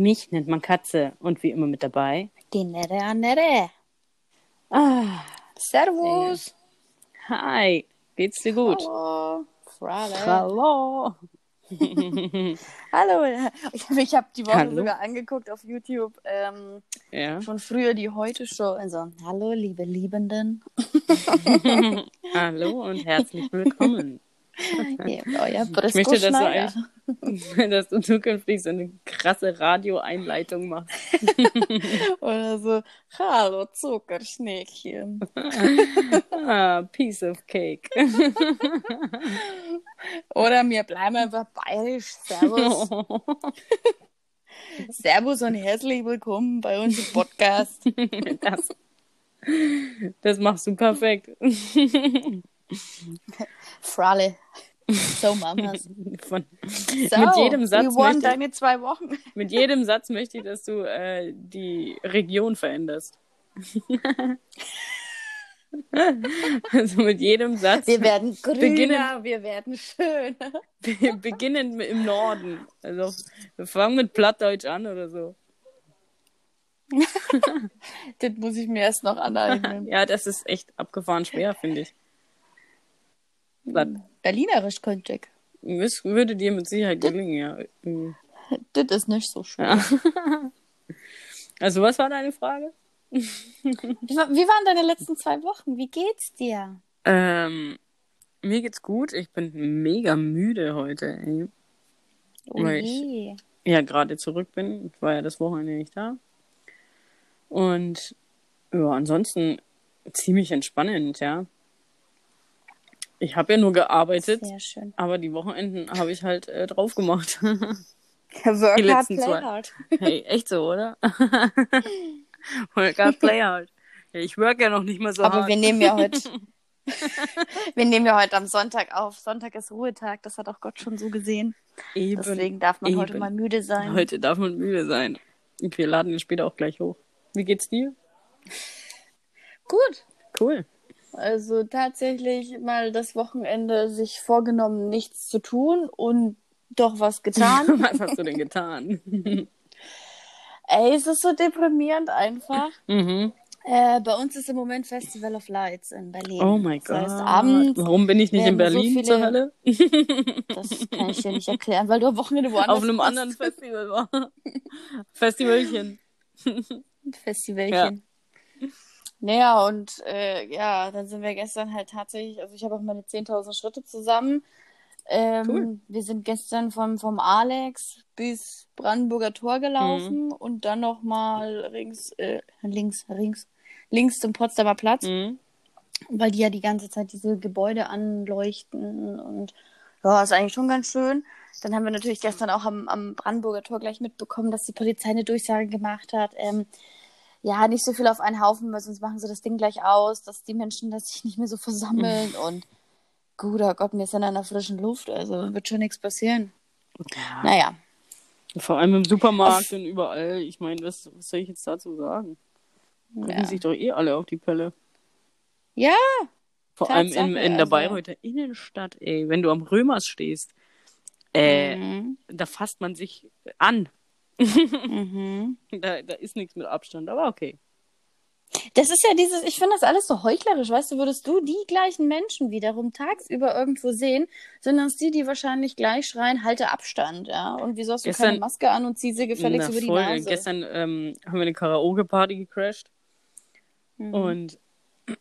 Mich nennt man Katze und wie immer mit dabei. Die Nere Anere. Ah, Servus. hi, geht's dir gut? Hallo. Hallo. Hallo. Ich, ich habe die Woche Hallo. sogar angeguckt auf YouTube. Ähm, Ja. schon früher die Heute-Show. Also, hallo, liebe Liebenden. Hallo und herzlich willkommen. Ja, euer Ich möchte, du, Brisco-Schneider. eigentlich, dass du zukünftig so eine krasse Radioeinleitung machst. Oder so, hallo, Zuckerschneckchen. Ah, piece of cake. Oder wir bleiben einfach bayerisch. Servus. Servus und herzlich willkommen bei uns im Podcast. Das, das machst du perfekt. Fralle. So, Mamas. Von, So, mit, jedem Satz won möchte, deine zwei Wochen. mit jedem Satz möchte ich, dass du äh, die Region veränderst. also mit jedem Satz. Wir werden grüner, Beginnen- wir werden schöner. Wir beginnen im Norden. Also wir fangen mit Plattdeutsch an oder so. Das muss ich mir erst noch aneignen. Ja, das ist echt abgefahren schwer, finde ich. Das Berlinerisch könnte ich. das würde dir mit Sicherheit gelingen, ja. Das ist nicht so schwer. Ja. Also was war deine Frage? Wie, wa- wie waren deine letzten zwei Wochen? Wie geht's dir? Ähm, mir geht's gut. Ich bin mega müde heute. Ey. Oh Weil je. Ja, gerade zurück bin. Ich war ja das Wochenende nicht da. Und ja, ansonsten ziemlich entspannend, ja. Ich habe ja nur gearbeitet, Sehr schön. aber die Wochenenden habe ich halt äh, drauf gemacht. Work Die letzten play zwei. hard. hey, echt so, oder? Work hard, play hard. Ich work ja noch nicht mal so Aber hart. wir nehmen ja heute. wir nehmen ja heute am Sonntag auf. Sonntag ist Ruhetag, das hat auch Gott schon so gesehen. Eben. Deswegen darf man heute eben. mal müde sein. Heute darf man müde sein. Und wir laden ihn später auch gleich hoch. Wie geht's dir? Gut. Cool. Also tatsächlich mal das Wochenende sich vorgenommen, nichts zu tun und doch was getan. Was hast du denn getan? Ey, es ist so deprimierend einfach. mhm. Äh, bei uns ist im Moment Festival of Lights in Berlin. Oh mein das Gott. heißt, abends, Warum bin ich nicht in werden so Berlin viele- zur Hölle? das kann ich dir nicht erklären, weil du am Wochenende woanders Auf einem warst. anderen Festival war. Festivalchen. Festivalchen. Naja, und äh, ja, dann sind wir gestern halt tatsächlich, also ich habe auch meine 10.000 Schritte zusammen. Ähm, Cool. Wir sind gestern vom, vom Alex bis Brandenburger Tor gelaufen Mhm. und dann nochmal rings, äh, links, links, links zum Potsdamer Platz, Mhm. weil die ja die ganze Zeit diese Gebäude anleuchten und ja, ist eigentlich schon ganz schön. Dann haben wir natürlich gestern auch am, am Brandenburger Tor gleich mitbekommen, dass die Polizei eine Durchsage gemacht hat. Ähm, ja, nicht so viel auf einen Haufen, weil sonst machen sie das Ding gleich aus, dass die Menschen das sich nicht mehr so versammeln und guter Gott, wir sind an der frischen Luft, also wird schon nichts passieren. Ja. Naja, Vor allem im Supermarkt und überall. Ich meine, was, was soll ich jetzt dazu sagen? Gucken ja. sich doch eh alle auf die Pelle. ja, Vor allem in, Tatsache, in der also- Bayreuther Innenstadt, ey. Wenn du am Römers stehst, äh, mhm. da fasst man sich an. Mhm. Da, da ist nichts mit Abstand, aber okay. Das ist ja dieses, ich finde das alles so heuchlerisch, weißt du, würdest du die gleichen Menschen wiederum tagsüber irgendwo sehen, sind das die, die wahrscheinlich gleich schreien, halte Abstand, ja. Und wieso hast du Gestern- keine Maske an und zieh sie gefälligst Na, über die voll. Nase? Gestern ähm, haben wir eine Karaoke-Party gecrashed. Mhm. Und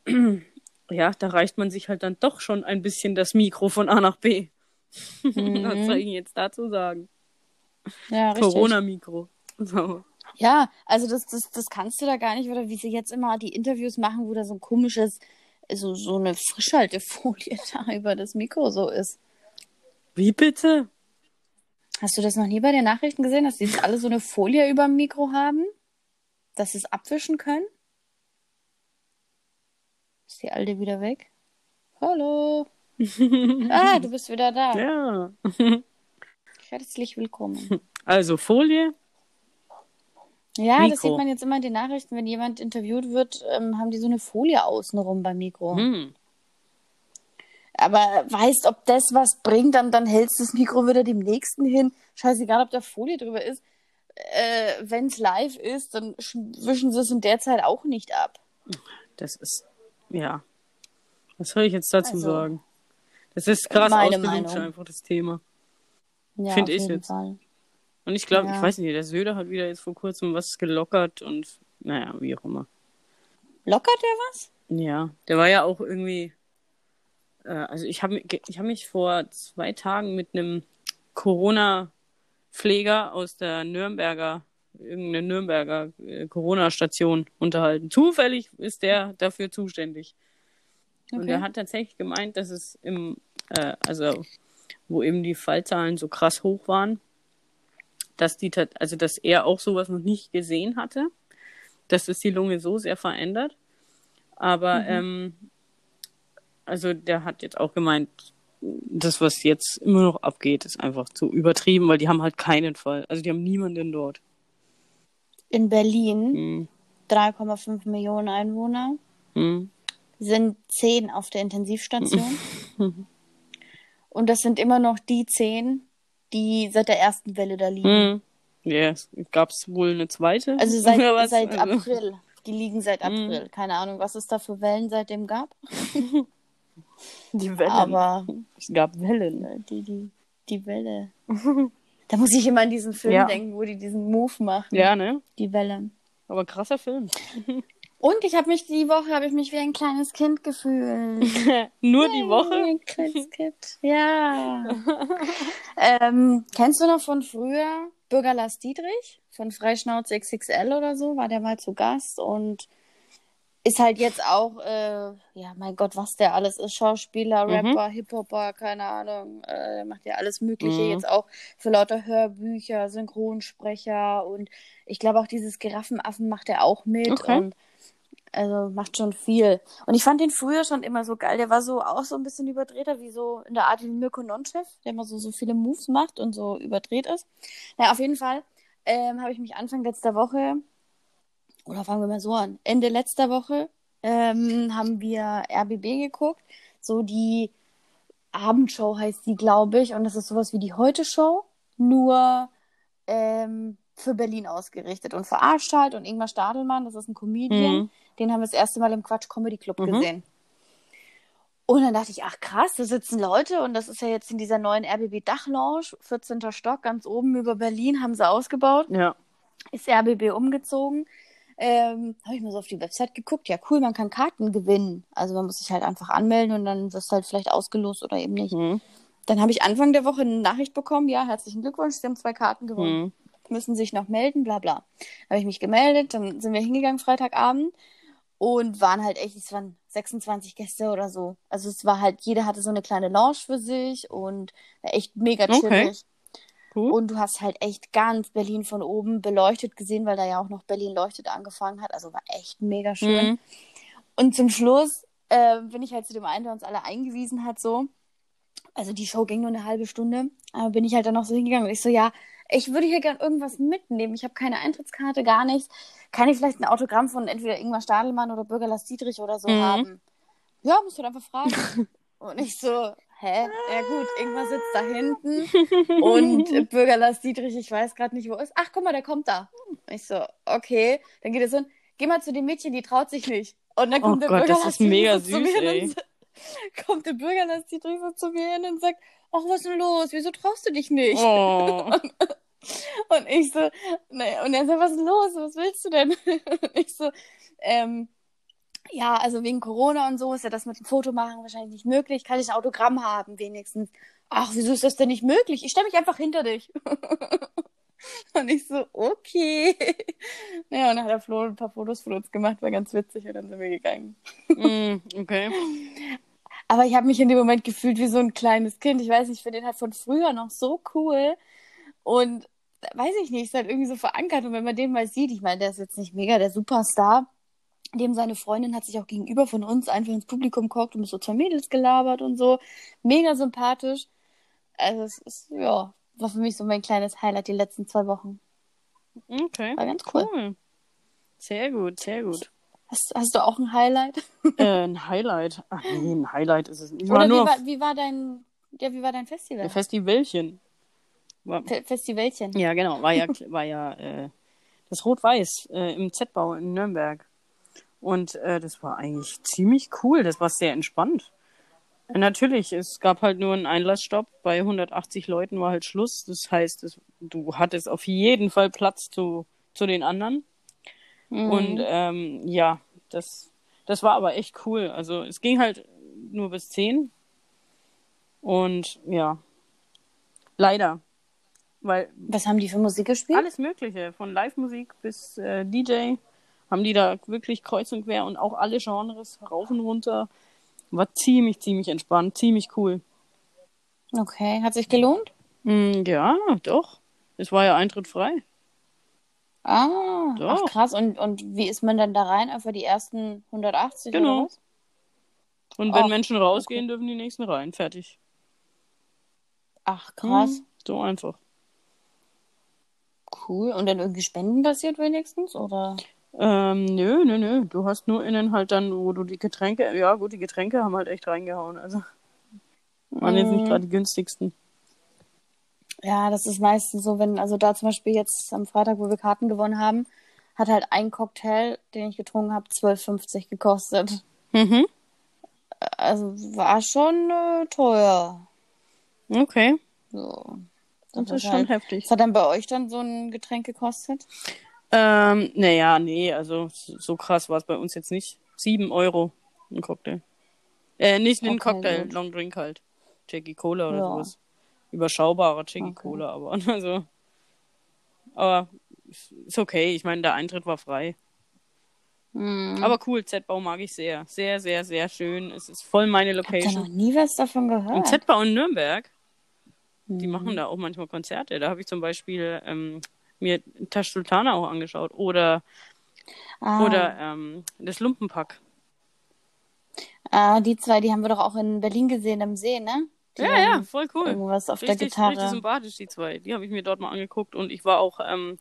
ja, da reicht man sich halt dann doch schon ein bisschen das Mikro von A nach B. Mhm. Was soll ich Ihnen jetzt dazu sagen? Ja. Corona-Mikro. So. Ja, also das, das, das kannst du da gar nicht, oder wie sie jetzt immer die Interviews machen, wo da so ein komisches, so, so eine Frischhaltefolie da über das Mikro so ist. Wie bitte? Hast du das noch nie bei den Nachrichten gesehen, dass die jetzt alle so eine Folie über dem Mikro haben? Dass sie es abwischen können? Ist die Alte wieder weg? Hallo. Ah, du bist wieder da. Ja. Herzlich willkommen. Also Folie. Ja, das Mikro. sieht man jetzt immer in den Nachrichten, wenn jemand interviewt wird, ähm, haben die so eine Folie außenrum beim Mikro. Hm. Aber weißt, ob das was bringt, dann, dann hältst du das Mikro wieder dem nächsten hin. Scheißegal, ob da Folie drüber ist. äh, wenn es live ist, dann sch- wischen sie es in der Zeit auch nicht ab. Das ist, ja. Was soll ich jetzt dazu Also, sagen? Das ist krass Meinung. einfach, das Thema. Ja, Find auf ich jetzt. Fall. Und ich glaube, ich Ja. weiß nicht, der Söder hat wieder jetzt vor kurzem was gelockert und, naja, wie auch immer. Lockert der was? Ja, der war ja auch irgendwie. Äh, also ich habe ich hab mich vor zwei Tagen mit einem Corona-Pfleger aus der Nürnberger, irgendeine Nürnberger äh, Corona-Station unterhalten. Zufällig ist der dafür zuständig. Und Okay. er hat tatsächlich gemeint, dass es im, äh, also wo eben die Fallzahlen so krass hoch waren, dass die, also dass er auch sowas noch nicht gesehen hatte, dass es die Lunge so sehr verändert. Aber ähm, also der hat jetzt auch gemeint, das, was jetzt immer noch abgeht, ist einfach zu übertrieben, weil die haben halt keinen Fall. Also die haben niemanden dort. In Berlin, Hm. 3,5 Millionen Einwohner, Hm. sind 10 auf der Intensivstation. Und das sind immer noch die 10, die seit der ersten Welle da liegen. Hm. Ja, gab es wohl eine zweite. Also seit, seit Also- April. Die liegen seit April. Keine Ahnung, was es da für Wellen seitdem gab. Die Wellen. Aber es gab Wellen. die, die, die Welle. Da muss ich immer an diesen Film Ja. denken, wo die diesen Move machen. Ja, ne? Die Welle. Aber krasser Film. Und ich habe mich die Woche habe ich mich wie ein kleines Kind gefühlt. Nur die Wie Woche. ein kleines Kind. Ja. ähm, kennst du noch von früher Bürger Lars Dietrich von Freischnauze XXL oder so? War der mal zu Gast und ist halt jetzt auch, äh, ja, mein Gott, was der alles ist. Schauspieler, Mhm. Rapper, Hip-Hopper, keine Ahnung. Äh, macht ja alles Mögliche. Mhm. Jetzt auch für lauter Hörbücher, Synchronsprecher und ich glaube auch dieses Giraffenaffen macht er auch mit. Okay. Und also macht schon viel. Und ich fand den früher schon immer so geil. Der war so auch so ein bisschen überdrehter, wie so in der Art wie Mirko Nonchef, der immer so, so viele Moves macht und so überdreht ist. Naja, auf jeden Fall ähm, habe ich mich Anfang letzter Woche, oder fangen wir mal so an, Ende letzter Woche ähm, haben wir RBB geguckt. So die Abendshow heißt die, glaube ich. Und das ist sowas wie die Heute-Show, nur ähm, für Berlin ausgerichtet und verarscht halt. Und Ingmar Stadelmann, das ist ein Comedian, Mhm. Den haben wir das erste Mal im Quatsch Comedy Club Mhm. gesehen. Und dann dachte ich, ach krass, da sitzen Leute und das ist ja jetzt in dieser neuen RBB Dachlounge, 14. Stock, ganz oben über Berlin, haben sie ausgebaut Ja. ist RBB umgezogen. Ähm, habe ich mal so auf die Website geguckt. Ja, cool, man kann Karten gewinnen. Also man muss sich halt einfach anmelden und dann wirst du halt vielleicht ausgelost oder eben nicht. Mhm. Dann habe ich Anfang der Woche eine Nachricht bekommen, ja, herzlichen Glückwunsch, Sie haben zwei Karten gewonnen. Mhm. Müssen sich noch melden, bla bla. Habe ich mich gemeldet, dann sind wir hingegangen Freitagabend und waren halt echt, es waren 26 Gäste oder so. Also es war halt, jeder hatte so eine kleine Lounge für sich und echt mega chillig. Okay. Cool. Und du hast halt echt ganz Berlin von oben beleuchtet gesehen, weil da ja auch noch Berlin leuchtet angefangen hat. Also war echt mega schön. Mhm. Und zum Schluss äh, bin ich halt zu dem einen, der uns alle eingewiesen hat, so. Also die Show ging nur eine halbe Stunde. Aber bin ich halt dann noch so hingegangen und ich so, ja, ich würde hier gern irgendwas mitnehmen. Ich habe keine Eintrittskarte, gar nichts. Kann ich vielleicht ein Autogramm von entweder Ingmar Stadelmann oder Bürger Lars Dietrich oder so Mhm. haben? Ja, musst du einfach fragen. und ich so, hä? Ja gut, Ingmar sitzt da hinten und Bürger Lars Dietrich, ich weiß gerade nicht, wo er ist. Ach, guck mal, der kommt da. Und ich so, okay. Dann geht so, hin, geh mal zu dem Mädchen, die traut sich nicht. Und dann Oh kommt der Gott, Bürger das Lars ist mega Dietrich so zu süß, mir ey. kommt der Bürger Lars Dietrich so zu mir hin und sagt, ach, was ist denn los? Wieso traust du dich nicht? Oh. Und ich so, ne, und er sagt, was ist los? Was willst du denn? Und ich so, ähm, ja, also wegen Corona und so ist ja das mit dem Foto machen wahrscheinlich nicht möglich. Kann ich ein Autogramm haben wenigstens? Ach, wieso ist das denn nicht möglich? Ich stelle mich einfach hinter dich. und ich so, okay. Naja, und dann hat der Flo ein paar Fotos von uns gemacht, war ganz witzig und dann sind wir gegangen. Mhm, okay. Aber ich habe mich in dem Moment gefühlt wie so ein kleines Kind. Ich weiß nicht, ich finde den halt von früher noch so cool. Und weiß ich nicht, ist halt irgendwie so verankert. Und wenn man den mal sieht, ich meine, der ist jetzt nicht mega der Superstar. Dem seine Freundin hat sich auch gegenüber von uns einfach ins Publikum geguckt und mit so zwei Mädels gelabert und so. Mega sympathisch. Also es ist, ja, war für mich so mein kleines Highlight die letzten zwei Wochen. Okay. War ganz cool. Cool. Sehr gut, sehr gut. Hast, hast du auch ein Highlight? Äh, ein Highlight. Ach nee, ein Highlight ist es nicht. Ich Oder war wie nur war, wie war dein, ja, wie war dein Festival? der Festivalchen. War, Fe- Festivalchen. ja, genau. War ja, war ja äh, das Rot-Weiß äh, im Z-Bau in Nürnberg. Und äh, das war eigentlich ziemlich cool. Das war sehr entspannt. Äh, natürlich, es gab halt nur einen Einlassstopp. Bei 180 Leuten war halt Schluss. Das heißt, es, du hattest auf jeden Fall Platz zu, zu den anderen. Mhm. Und ähm, ja, das, das war aber echt cool. Also es ging halt nur bis 10. Und ja, leider. Weil Was haben die für Musik gespielt? alles Mögliche, von Live-Musik bis äh, DJ, haben die da wirklich kreuz und quer und auch alle Genres rauf und runter. War ziemlich, ziemlich entspannt, ziemlich cool. Okay, hat sich gelohnt? Mm, ja, doch. Es war ja Eintritt frei. Ah, Doch. ach krass. Und, und wie ist man dann da rein? Einfach die ersten 180 Genau. Und wenn Ach, Menschen rausgehen, dürfen die nächsten rein. Fertig. Ach krass, Mm, so einfach. cool. Und dann irgendwie Spenden passiert wenigstens? Oder? Ähm, nö, nö, nö. Du hast nur innen halt dann, wo du die Getränke, ja gut, die Getränke haben halt echt reingehauen. Also waren jetzt nicht Mm. gerade die günstigsten. Ja, das ist meistens so, wenn, also da zum Beispiel jetzt am Freitag, wo wir Karten gewonnen haben, hat halt ein Cocktail, den ich getrunken habe, 12,50 gekostet. Mhm. Also war schon äh, teuer. Okay. So. Das war ist schon halt- heftig. Was hat dann bei euch dann so ein Getränk gekostet? Ähm, naja, nee, also so krass war es bei uns jetzt nicht. Sieben Euro ein Cocktail. Äh, nicht ein Okay, Cocktail, gut. Long Drink halt. Jackie Cola oder Ja. sowas. Überschaubarer Jackie Okay. Aber also. Aber ist okay. Ich meine, der Eintritt war frei. Hm. Aber cool, Z-Bau mag ich sehr. Sehr, sehr, sehr schön. Es ist voll meine Ich hab da noch Location. nie was davon Und gehört. Z-Bau in Nürnberg, die Mhm. machen da auch manchmal Konzerte. Da habe ich zum Beispiel ähm, mir Tash Sultana auch angeschaut. Oder, ah, oder ähm, das Lumpenpack. ah, die zwei, die haben wir doch auch in Berlin gesehen am See, ne? Ja, ja, voll cool. Irgendwas auf der Richtig, richtig Gitarre. sympathisch, die zwei. Die habe ich mir dort mal angeguckt und ich war auch ähm,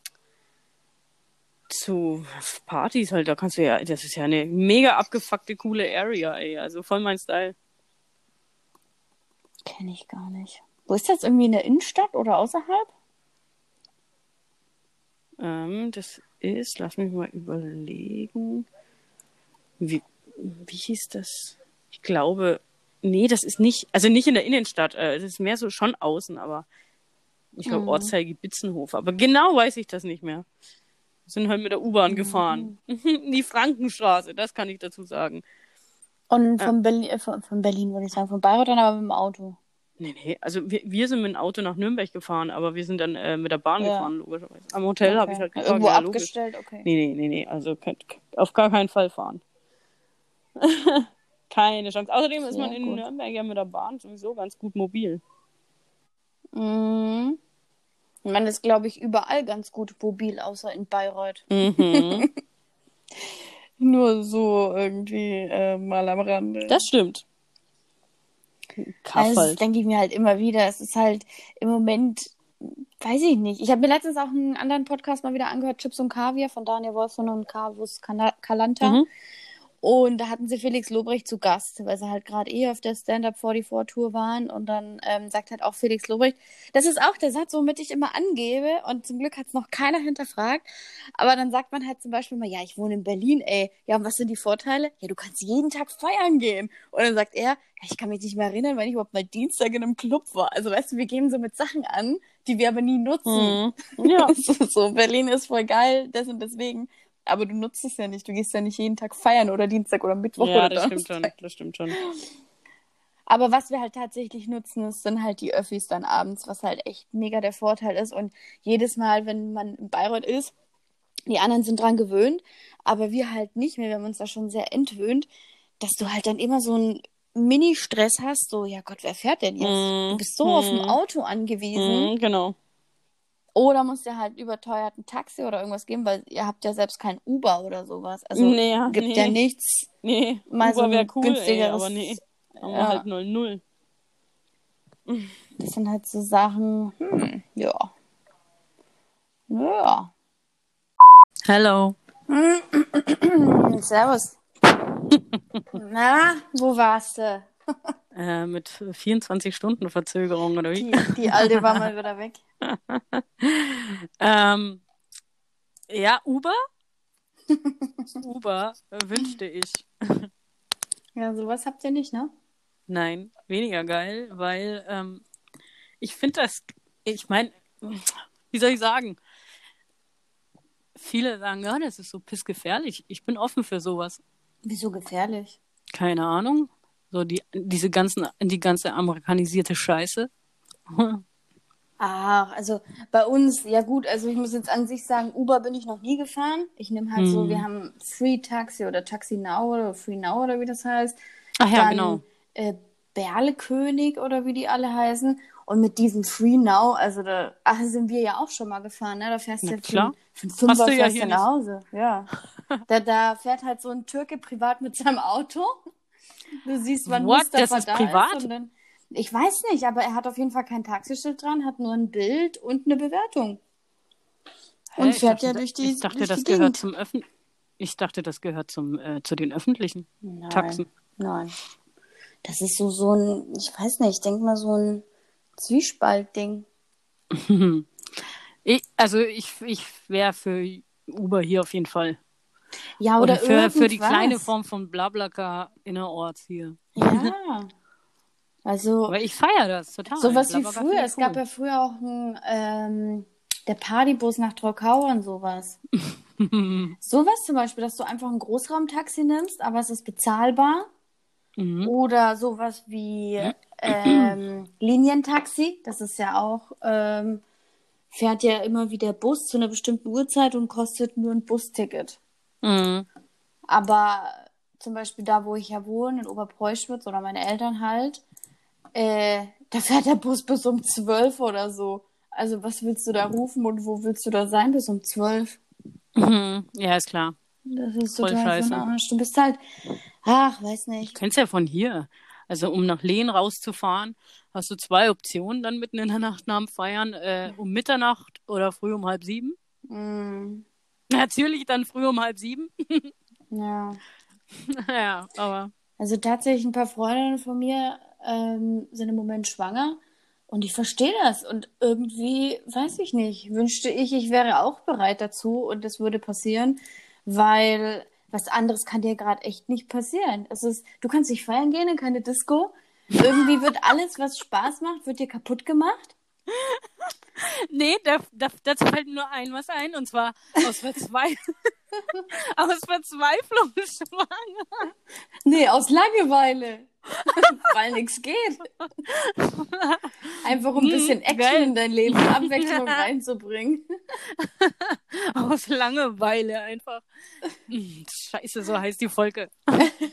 zu Partys halt, da kannst du ja, das ist ja eine mega abgefuckte, coole Area, ey. Also voll mein Style. Kenne ich gar nicht. Wo ist das? Irgendwie in der Innenstadt oder außerhalb? Ähm, das ist, lass mich mal überlegen. Wie, wie hieß das? Ich glaube, nee, das ist nicht, also nicht in der Innenstadt, äh, das ist mehr so schon außen, aber ich glaube Mhm. Ortsteil Bitzenhof. Aber genau weiß ich das nicht mehr. Wir sind halt mit der U-Bahn gefahren. Die Frankenstraße, das kann ich dazu sagen. Und von Berlin, äh, von, von Berlin würde ich sagen, von Bayreuth dann aber mit dem Auto. Nee, nee, also wir, wir sind mit dem Auto nach Nürnberg gefahren, aber wir sind dann äh, mit der Bahn Ja. gefahren, logischerweise. Am Hotel habe Okay. ich halt gefragt, Irgendwo ja, abgestellt, okay. Nee, nee, nee, nee, also könnt, auf gar keinen Fall fahren. Keine Chance. Außerdem ist Sehr man in gut. Nürnberg ja mit der Bahn sowieso ganz gut mobil. Mhm. Man ist, glaube ich, überall ganz gut mobil, außer in Bayreuth. Mhm. Nur so irgendwie äh, mal am Rande. das stimmt. Kaff Also, das halt. denke ich mir halt immer wieder. Es ist halt im Moment, weiß ich nicht. Ich habe mir letztens auch einen anderen Podcast mal wieder angehört, Chips und Kaviar von Daniel Wolfson und Carvus Kalanta. Mhm. Und da hatten sie Felix Lobrecht zu Gast, weil sie halt gerade eh auf der Stand-Up 44 Tour waren. Und dann ähm, sagt halt auch Felix Lobrecht, das ist auch der Satz, womit ich immer angebe. Und zum Glück hat es noch keiner hinterfragt. Aber dann sagt man halt zum Beispiel mal, ja, ich wohne in Berlin, ey. Ja, und was sind die Vorteile? Ja, du kannst jeden Tag feiern gehen. Und dann sagt er, ja, ich kann mich nicht mehr erinnern, wenn ich überhaupt mal Dienstag in einem Club war. Also weißt du, wir geben so mit Sachen an, die wir aber nie nutzen. Mhm. Ja. So, so, Berlin ist voll geil, das und deswegen. Aber du nutzt es ja nicht. Du gehst ja nicht jeden Tag feiern oder Dienstag oder Mittwoch ja, oder das stimmt schon. Das stimmt schon. Aber was wir halt tatsächlich nutzen, ist, sind halt die Öffis dann abends, was halt echt mega der Vorteil ist. Und jedes Mal, wenn man in Bayreuth ist, die anderen sind dran gewöhnt, aber wir halt nicht mehr. Wir haben uns da schon sehr entwöhnt, dass du halt dann immer so einen Mini-Stress hast. So, ja Gott, wer fährt denn jetzt? Mhm. Du bist so auf ein Mhm. Auto angewiesen. Mhm, genau. Oder musst dir halt überteuert ein Taxi oder irgendwas geben, weil ihr habt ja selbst kein Uber oder sowas. Also nee, ja, gibt nee. ja nichts. Nee, Mal so Uber ein wäre cool, ey, günstigeres- aber nee. Haben wir Ja. halt 0-0. Das sind halt so Sachen, hm, ja. Ja. Hello. Servus. Na, wo warst du? Äh, mit 24 Stunden Verzögerung oder wie? Die, die alte war mal wieder weg. ähm, ja, Uber? Uber äh, wünschte ich. Ja, sowas habt ihr nicht, ne? Nein, weniger geil, weil ähm, ich finde das, ich meine, wie soll ich sagen? Viele sagen, ja, das ist so pissgefährlich. Ich bin offen für sowas. Wieso gefährlich? Keine Ahnung. So die, diese ganzen, die ganze amerikanisierte Scheiße. Ach, also bei uns, ja gut, also ich muss jetzt an sich sagen, Uber bin ich noch nie gefahren. Ich nehme halt so, Hm. wir haben Free Taxi oder Taxi Now oder Free Now oder wie das heißt. Ach ja, Dann genau. äh, Berlekönig oder wie die alle heißen. Und mit diesem Free Now, also da ach, sind wir ja auch schon mal gefahren, ne? Da fährst Na du ja klar. einen Hast Fünfer ja fährst du nach Hause. Ja. da, da fährt halt so ein Türke privat mit seinem Auto. Du siehst, wann What? Mustafa Das ist da privat? ist. Ich weiß nicht, aber er hat auf jeden Fall kein Taxischild dran, hat nur ein Bild und eine Bewertung. Hä, Und ich fährt dachte, ja durch die Ich dachte, das gehört Gegend. zum Öffn Ich dachte, das gehört zum, äh, zu den öffentlichen Nein, Taxen. nein. Das ist so, so ein, ich weiß nicht, ich denke mal so ein Zwiespaltding. Ich, also ich, ich wäre für Uber hier auf jeden Fall. Ja, Oder, oder, für, für die kleine Form von Blablacar innerorts hier. Ja. Also, Aber ich feiere das total. sowas wie Blablacar früher. ich Es gab ja früher auch ein, ähm, der Partybus nach Trockau und sowas. cool. Sowas zum Beispiel, dass du einfach ein Großraumtaxi nimmst, aber es ist bezahlbar. mhm. Oder sowas wie ähm, Linientaxi. Das ist ja auch, ähm, fährt ja immer wieder Bus zu einer bestimmten Uhrzeit und kostet nur ein Busticket. Mhm. Aber zum Beispiel da, wo ich ja wohne, in Oberpreußwitz oder meine Eltern halt, äh, da fährt der Bus bis um 12 oder so. Also was willst du da rufen und wo willst du da sein bis um 12? Mhm. Ja, ist klar. Das ist Voll total scheiße. Arsch. Du bist halt, ach, weiß nicht. Du kennst ja von hier. Also um nach Lehen rauszufahren, hast du zwei Optionen dann mitten in der Nacht nach dem Feiern. Äh, um Mitternacht oder früh um halb sieben. Mm, Natürlich dann früh um halb sieben. ja. ja, aber Also tatsächlich ein paar Freundinnen von mir ähm, sind im Moment schwanger und ich verstehe das und irgendwie, weiß ich nicht, wünschte ich, ich wäre auch bereit dazu und das würde passieren, weil was anderes kann dir gerade echt nicht passieren. Es ist, du kannst nicht feiern gehen in keine Disco. Irgendwie wird alles, was Spaß macht, wird dir kaputt gemacht. Nee, da, da, dazu fällt mir nur ein was ein, und zwar aus, Verzweif aus Verzweiflung schwanger. Nee, aus Langeweile. Weil nichts geht. Einfach um ein bisschen Hm, Action geil. in dein Leben, Abwechslung reinzubringen. Aus Langeweile einfach. Hm, Scheiße, so heißt die Folge.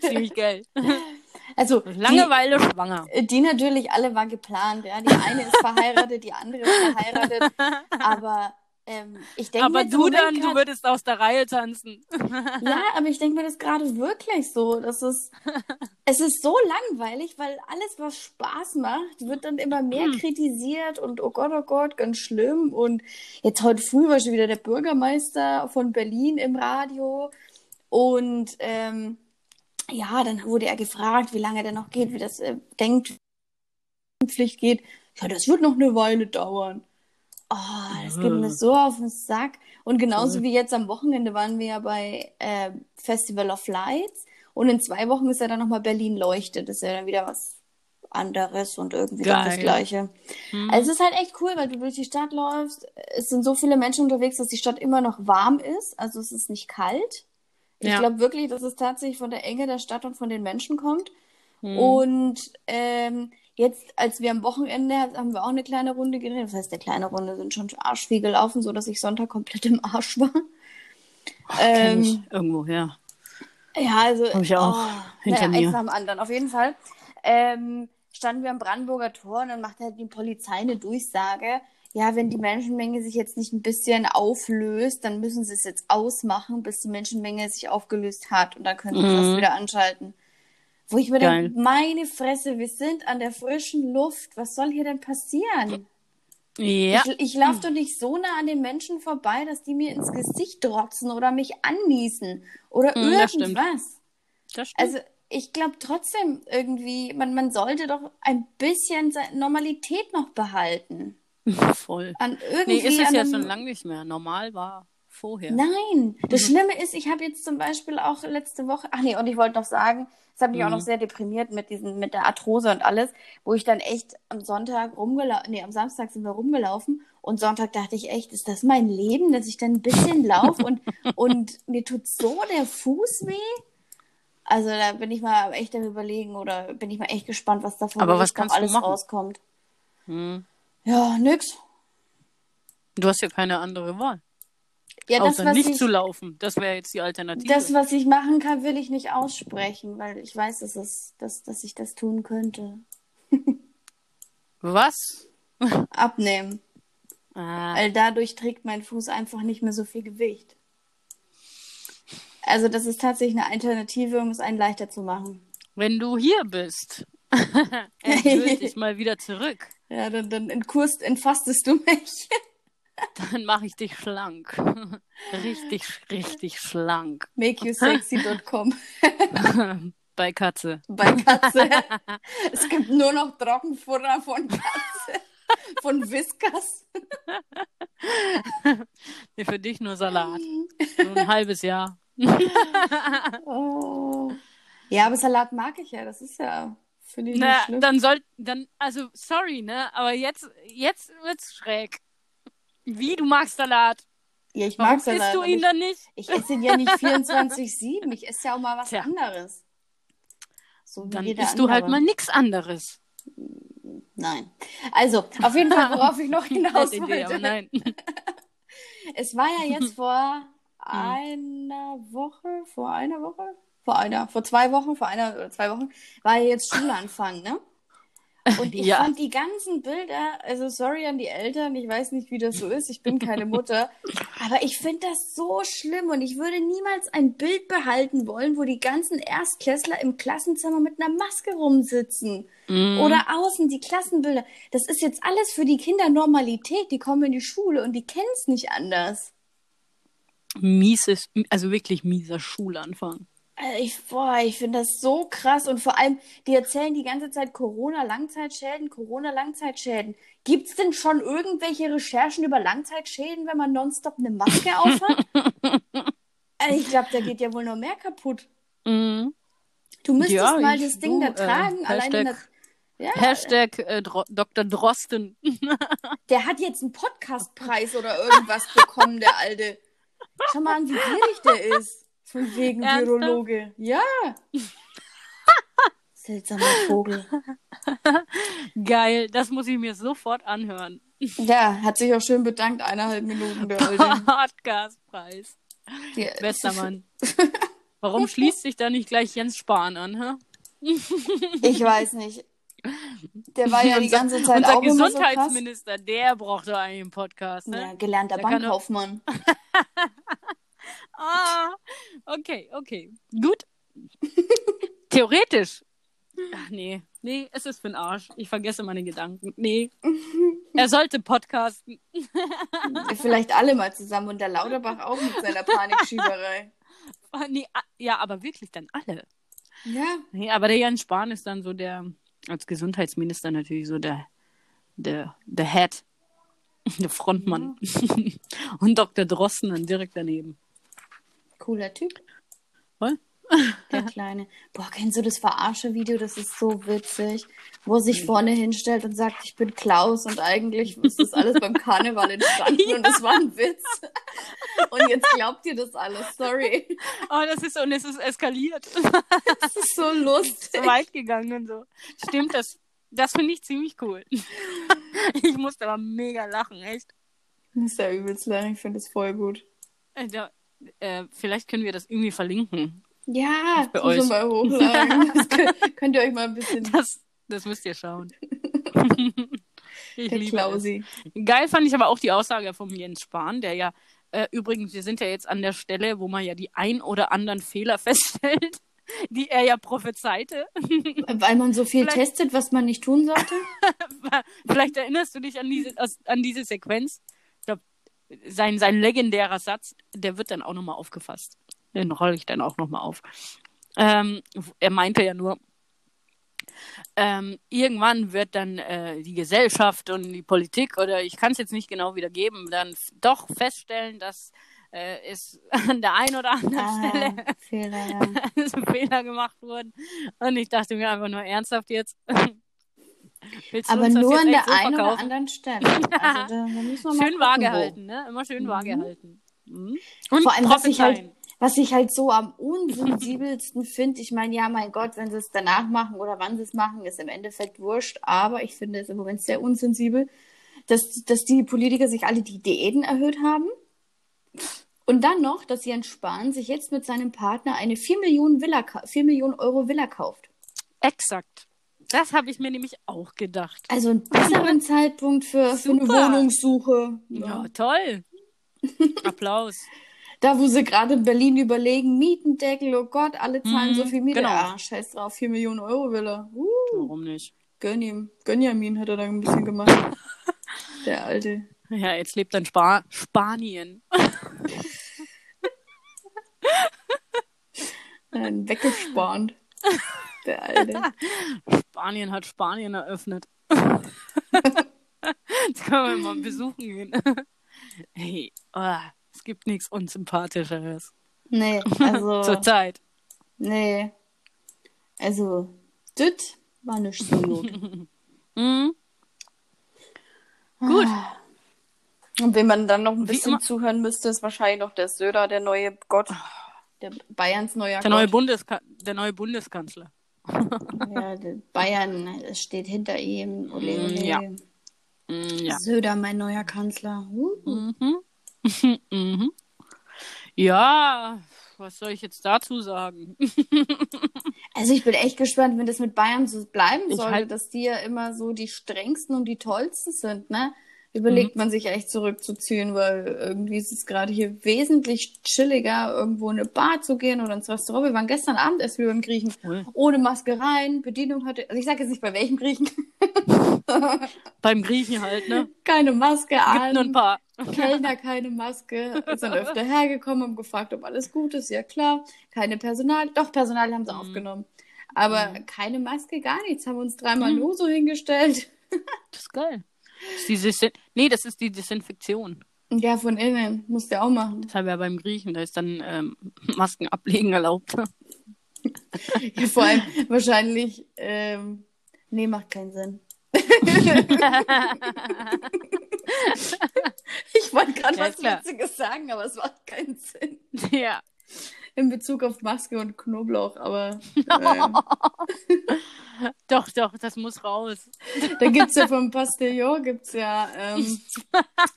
Ziemlich geil. Also, Langeweile schwanger. Die, die natürlich alle war geplant, ja. Die eine ist verheiratet, die andere ist verheiratet. Aber ähm, ich denke Aber du dann, du grad- würdest aus der Reihe tanzen. Ja, aber ich denke mir das gerade wirklich so. Das ist, es ist so langweilig, weil alles, was Spaß macht, wird dann immer mehr Hm. kritisiert und oh Gott, oh Gott, ganz schlimm. Und jetzt heute früh war schon wieder der Bürgermeister von Berlin im Radio. Und ähm, ja, dann wurde er gefragt, wie lange der noch geht, wie das äh, denkt, Pflicht geht. Ja, das wird noch eine Weile dauern. Oh, das geht mir so auf den Sack. Und genauso wie jetzt am Wochenende waren wir ja bei äh, Festival of Lights. Und in zwei Wochen ist ja dann nochmal Berlin leuchtet. Das ist ja dann wieder was anderes und irgendwie doch das. Gleiche. Hm. Also es ist halt echt cool, weil du durch die Stadt läufst. Es sind so viele Menschen unterwegs, dass die Stadt immer noch warm ist. Also es ist nicht kalt. Ich Ja. glaube wirklich, dass es tatsächlich von der Enge der Stadt und von den Menschen kommt. Hm. Und ähm, jetzt, als wir am Wochenende haben wir auch eine kleine Runde gedreht. Das heißt, eine kleine Runde sind schon arsch viel gelaufen, so dass ich Sonntag komplett im Arsch war. Kenn Ähm, ich irgendwo, ja. ja, also. Hab ich auch hinter naja, mir. Eins nach dem anderen. Auf jeden Fall ähm, standen wir am Brandenburger Tor und dann macht halt die Polizei eine Durchsage. Ja, wenn die Menschenmenge sich jetzt nicht ein bisschen auflöst, dann müssen sie es jetzt ausmachen, bis die Menschenmenge sich aufgelöst hat. Und dann können sie Mhm. das wieder anschalten. Wo ich mir denke, meine Fresse, wir sind an der frischen Luft. Was soll hier denn passieren? Ja. Ich, ich laufe doch nicht so nah an den Menschen vorbei, dass die mir ins Gesicht rotzen oder mich anniesen oder Mhm, das stimmt. irgendwas. Das stimmt. Also ich glaube trotzdem irgendwie, man, man sollte doch ein bisschen Normalität noch behalten. Voll. An irgendwie Nee, ist es ja schon lange nicht mehr. Normal war vorher. Nein, das Mhm. Schlimme ist, ich habe jetzt zum Beispiel auch letzte Woche, ach nee, und ich wollte noch sagen, es hat mich auch Mhm. noch sehr deprimiert mit diesen, mit der Arthrose und alles, wo ich dann echt am Sonntag rumgelaufen, nee, am Samstag sind wir rumgelaufen und Sonntag dachte ich echt, ist das mein Leben, dass ich dann ein bisschen laufe und, und mir tut so der Fuß weh? Also da bin ich mal echt am überlegen oder bin ich mal echt gespannt, was davon Aber was kannst du alles machen? rauskommt. Hm. Ja, nix. Du hast ja keine andere Wahl. Ja, das, Außer nicht ich, zu laufen. Das wäre jetzt die Alternative. Das, was ich machen kann, will ich nicht aussprechen, weil ich weiß, dass, es, dass, dass ich das tun könnte. was? Abnehmen. Ah, Weil dadurch trägt mein Fuß einfach nicht mehr so viel Gewicht. Also das ist tatsächlich eine Alternative, um es einen leichter zu machen. wenn du hier bist, endgültig mal wieder zurück, Ja, dann, dann entkurst, entfastest du mich. Dann mache ich dich schlank. richtig, richtig schlank. MakeYouSexy.com Bei Katze. bei Katze. es gibt nur noch Trockenfutter von Katze. Von Whiskas. Nee, für dich nur Salat. So ein halbes Jahr. Oh. Ja, aber Salat mag ich ja. Das ist ja, finde ich nicht Na, schlimm. dann soll, dann, also, sorry, ne, aber jetzt, jetzt wird's schräg. Wie, du magst Salat? Ja, ich Warum mag Salat. isst du ihn ich, dann nicht? ich esse ihn ja nicht 24-7. Ich esse ja auch mal was Tja. anderes. So wie Dann isst du halt andere. mal nix anderes. Nein. Also, auf jeden Fall, worauf ich noch hinaus Nette Idee, aber wollte. nein. Es war ja jetzt vor einer Woche, vor einer Woche? Vor einer, vor zwei Wochen, vor einer oder zwei Wochen, war ja jetzt Schulanfang, ne? Und ich Ja. fand die ganzen Bilder, also sorry an die Eltern, ich weiß nicht, wie das so ist, ich bin keine Mutter, aber ich finde das so schlimm und ich würde niemals ein Bild behalten wollen, wo die ganzen Erstklässler im Klassenzimmer mit einer Maske rumsitzen. Mhm. Oder außen die Klassenbilder. Das ist jetzt alles für die Kinder Normalität. Die kommen in die Schule und die kennen es nicht anders. Mieses, also wirklich mieser Schulanfang. Also Ich, boah, ich finde das so krass. Und vor allem, die erzählen die ganze Zeit Corona-Langzeitschäden, Corona-Langzeitschäden. Gibt es denn schon irgendwelche Recherchen über Langzeitschäden, wenn man nonstop eine Maske aufhat? also ich glaube, da geht ja wohl noch mehr kaputt. Mhm. Du müsstest Ja, mal das Ding du, da tragen. äh, allein in der, Hashtag- ja, Hashtag äh, Dr. Drosten. der hat jetzt einen Podcastpreis oder irgendwas bekommen, der Alte. Schau mal an, wie gierig der ist. Von wegen Ernsthaft? Virologe. Ja. Seltsamer Vogel. Geil, das muss ich mir sofort anhören. Ja, hat sich auch schön bedankt, eineinhalb Minuten, der. Podcastpreis. Die- Bester Mann. Warum schließt sich da nicht gleich Jens Spahn an? Hä? Ich weiß nicht. Der war ja die ganze Zeit Unser auch immer so. Gesundheitsminister, der braucht doch eigentlich einen Podcast. Ne? Ja, gelernter Der Bankkaufmann. Ah, okay, okay. Gut. Theoretisch. Ach nee, nee, es ist für den Arsch. Ich vergesse meine Gedanken. Nee. Er sollte podcasten. Vielleicht alle mal zusammen und der Lauterbach auch mit seiner Panikschieberei. Nee, ja, aber wirklich dann alle. Ja, Nee, aber der Jens Spahn ist dann so der, als Gesundheitsminister natürlich so der, der, der Head, der Frontmann. Und Dr. Drosten dann direkt daneben. Cooler Typ. Voll. Der Kleine. Boah, kennst du das Verarsche-Video? Das ist so witzig. Wo er sich vorne hinstellt und sagt, ich bin Klaus und eigentlich ist das alles beim Karneval entstanden und das war ein Witz. Und jetzt glaubt ihr das alles. Sorry. Oh, das ist, und es ist eskaliert. Das ist so lustig. so weit gegangen und so. Stimmt, das, das finde ich ziemlich cool. Ich musste aber mega lachen, echt. Das ist ja übelst lang. Ich finde das voll gut. Äh, da, äh, vielleicht können wir das irgendwie verlinken. Ja, müssen euch. wir hochladen. Das könnt, könnt ihr euch mal ein bisschen Das, das müsst ihr schauen. ich der liebe Klausi. es. Geil fand ich aber auch die Aussage vom Jens Spahn, der ja, äh, übrigens, wir sind ja jetzt an der Stelle, wo man ja die ein oder anderen Fehler feststellt, die er ja prophezeite. Weil man so viel Vielleicht- testet, was man nicht tun sollte. Vielleicht erinnerst du dich an diese, an diese Sequenz. Sein, sein legendärer Satz, der wird dann auch nochmal aufgefasst. Den rolle ich dann auch nochmal auf. Ähm, er meinte ja nur, ähm, irgendwann wird dann äh, die Gesellschaft und die Politik oder ich kann es jetzt nicht genau wiedergeben, dann doch feststellen, dass äh, es an der einen oder anderen Ah, Stelle Fehler, ja. Fehler gemacht wurden. Und ich dachte mir einfach nur ernsthaft jetzt. Willst du Aber uns das nur jetzt an der so einen oder anderen Stelle. Also da, da müssen wir mal Schön vage halten, ne? Immer schön Mhm. vage halten. Mhm. Und Vor allem, was ich halt, was ich halt so am unsensibelsten finde, ich meine, ja, mein Gott, wenn sie es danach machen oder wann sie es machen, ist im Endeffekt wurscht, aber ich finde es im Moment sehr unsensibel, dass, dass die Politiker sich alle die Diäten erhöht haben. Und dann noch, dass Jens Spahn sich jetzt mit seinem Partner eine 4 Millionen, Villa, ka- 4 Millionen Euro Villa kauft. Exakt. Das habe ich mir nämlich auch gedacht. Also einen besseren Zeitpunkt für, für eine. Wohnungssuche. Ja, toll. Applaus. Da, wo sie gerade in Berlin überlegen, Mietendeckel, oh Gott, alle zahlen Mhm, so viel Miete. genau. Ah, scheiß drauf, 4 Millionen Euro will er. Uh, Warum nicht? gönn ihm. Gönjamin hat er da ein bisschen gemacht. Der Alte. Ja, jetzt lebt dann Spa Spanien. Einen weggespannt. Der Alte. Spanien hat Spanien eröffnet. Jetzt können wir mal besuchen gehen. Hey, oh, es gibt nichts Unsympathischeres. Nee, also. Zurzeit. nee. Also, das war nicht so gut. Mhm. Gut. Und wenn man dann noch ein bisschen zuhören müsste, ist wahrscheinlich noch der Söder, der neue Gott. Der Bayerns neuer Der Gott. neue, Bundeska der neue Bundeskanzler. Ja, Bayern steht hinter ihm. Ole, ole. Ja. Mm, ja. Söder, mein neuer Kanzler. Uh. Mhm. mhm. Ja, was soll ich jetzt dazu sagen? Also ich bin echt gespannt, wenn das mit Bayern so bleiben Ich sollte, halt- dass die ja immer so die strengsten und die tollsten sind, ne? Überlegt Mhm. man sich echt zurückzuziehen, weil irgendwie ist es gerade hier wesentlich chilliger, irgendwo in eine Bar zu gehen oder ins Restaurant. Wir waren gestern Abend erst wieder beim Griechen. Cool. Ohne Maske rein, Bedienung hatte, also ich sage jetzt nicht bei welchem Griechen, Beim Griechen halt, ne? keine Maske Gibt an. nur ein paar. Kellner keine Maske, sind öfter hergekommen, haben gefragt, ob alles gut ist. Ja klar, keine Personal, doch Personal haben sie Mhm. aufgenommen. Aber keine Maske, gar nichts, haben uns dreimal Mhm. nur so hingestellt. Das ist geil. Das ist die Desin nee, das ist die Desinfektion. Ja, von innen, musst du auch machen. Das haben wir ja beim Griechen, da ist dann ähm, Masken ablegen erlaubt. Ja, vor allem wahrscheinlich, ähm, nee, macht keinen Sinn. Ich wollte gerade Ja, was klar. Witziges sagen, aber es macht keinen Sinn. ja. In Bezug auf Maske und Knoblauch, aber ähm, Doch, doch, das muss raus. Da gibt's ja vom Pastillon, gibt's ja, ähm,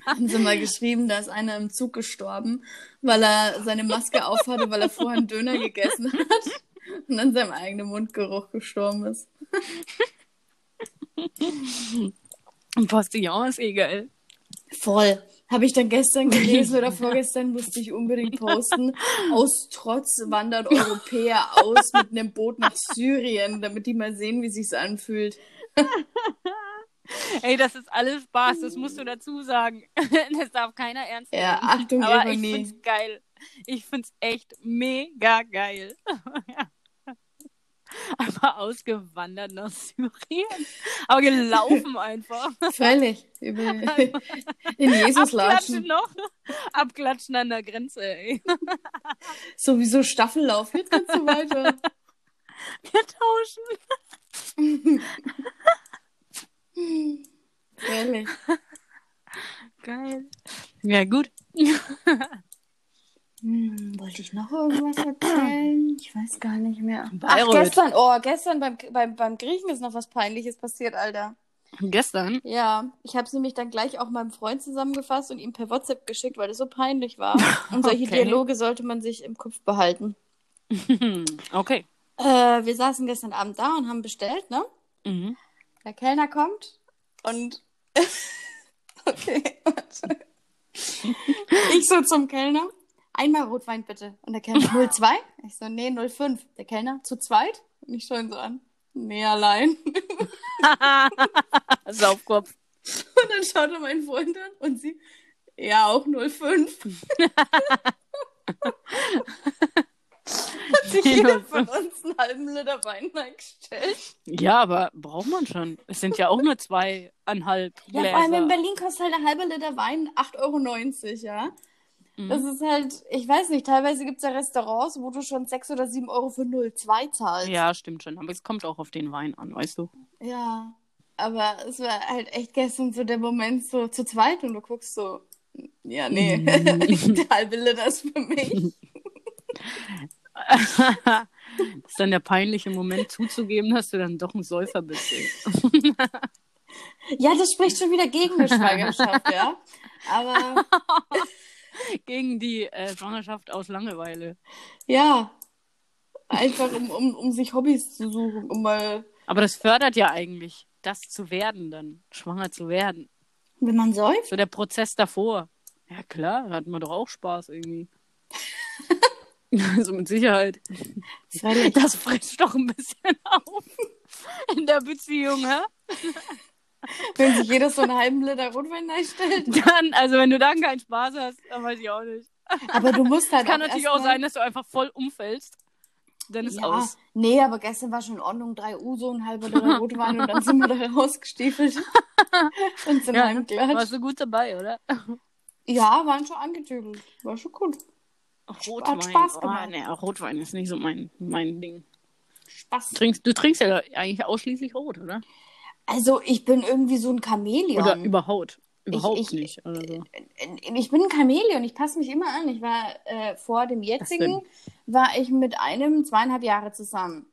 haben sie mal geschrieben, da ist einer im Zug gestorben, weil er seine Maske aufhatte, weil er vorher einen Döner gegessen hat und an seinem eigenen Mundgeruch gestorben ist. Ein Postillon ist eh geil. Voll. Habe ich dann gestern gelesen oder vorgestern musste ich unbedingt posten. Aus Trotz wandern Europäer aus mit einem Boot nach Syrien, damit die mal sehen, wie sich's anfühlt. Ey, das ist alles Spaß, das musst du dazu sagen. Das darf keiner ernst nehmen. Ja, Achtung, Aber ich Ironie. find's geil. Ich find's echt mega geil. Einfach ausgewandert nach Syrien. Aber gelaufen einfach. Völlig. Über, in Jesus Abklatschen latschen. noch. Abklatschen an der Grenze, ey. Sowieso Staffellauf. Jetzt geht's so weiter. Wir tauschen. Ehrlich. Geil. Ja, gut. Hm, wollte ich noch irgendwas erzählen? Ich weiß gar nicht mehr. Ach, gestern, oh, gestern beim, beim, beim Griechen ist noch was Peinliches passiert, Alter. Gestern. Ja, ich habe es nämlich dann gleich auch meinem Freund zusammengefasst und ihm per WhatsApp geschickt, weil das so peinlich war. Und solche Okay. Dialoge sollte man sich im Kopf behalten. Okay. Äh, wir saßen gestern Abend da und haben bestellt, ne? Mhm. Der Kellner kommt und. okay, warte. Ich so zum Kellner. Einmal Rotwein bitte. Und der Kellner 02? Ich so, nee, 05. Der Kellner zu zweit? Und ich schaue ihn so an. Nee, allein. Saufkopf. Und dann schaut er meinen Freund an und sie, ja, auch 05. Hat sich jeder von uns einen halben Liter Wein reingestellt. Ja, aber braucht man schon. Es sind ja auch nur zweieinhalb Ja, Gläser. vor allem in Berlin kostet halt ein halber Liter Wein 8,90 Euro, ja. Mhm. Das ist halt, ich weiß nicht, teilweise gibt es ja Restaurants, wo du schon 6 oder 7 Euro für 0,2 zahlst. Ja, stimmt schon. Aber es kommt auch auf den Wein an, weißt du? Ja, aber es war halt echt gestern so der Moment so zu zweit und du guckst so, ja, nee, Mhm. der halbe Liter ist für mich. das ist dann der peinliche Moment zuzugeben, dass du dann doch ein Säufer bist. Ja, das spricht schon wieder gegen eine Schwangerschaft, ja. Aber Gegen die äh, Schwangerschaft aus Langeweile. ja, einfach um, um, um sich Hobbys zu suchen, um mal, Aber das fördert ja eigentlich, das zu werden dann, schwanger zu werden. wenn man säuft. So der Prozess davor. Ja klar, hat man doch auch Spaß irgendwie. also mit Sicherheit. Freilich. Das frisst doch ein bisschen auf in der Beziehung, hä? Wenn sich jeder so einen halben Liter Rotwein einstellt. Dann, also wenn du dann keinen Spaß hast, dann weiß ich auch nicht. Aber du musst halt Kann natürlich auch erst mal- sein, dass du einfach voll umfällst. Dann ist Ja, aus. nee, aber gestern war schon in Ordnung. Drei Uso, ein halber Liter Rotwein und dann sind wir da rausgestiefelt. und sind Ja, heimgeklatscht. warst du gut dabei, oder? Ja, waren schon angetüdelt. War schon gut. Rotwein. Spaß oh, gemacht. nee, Rotwein ist nicht so mein, mein Ding. Spaß. Trinkst, du trinkst ja eigentlich ausschließlich rot, oder? Also, ich bin irgendwie so ein Chamäleon. Oder überhaupt? Überhaupt ich- nicht. Oder so. ich bin ein Chamäleon, ich passe mich immer an. Ich war äh, vor dem jetzigen, war ich mit einem zweieinhalb Jahre zusammen.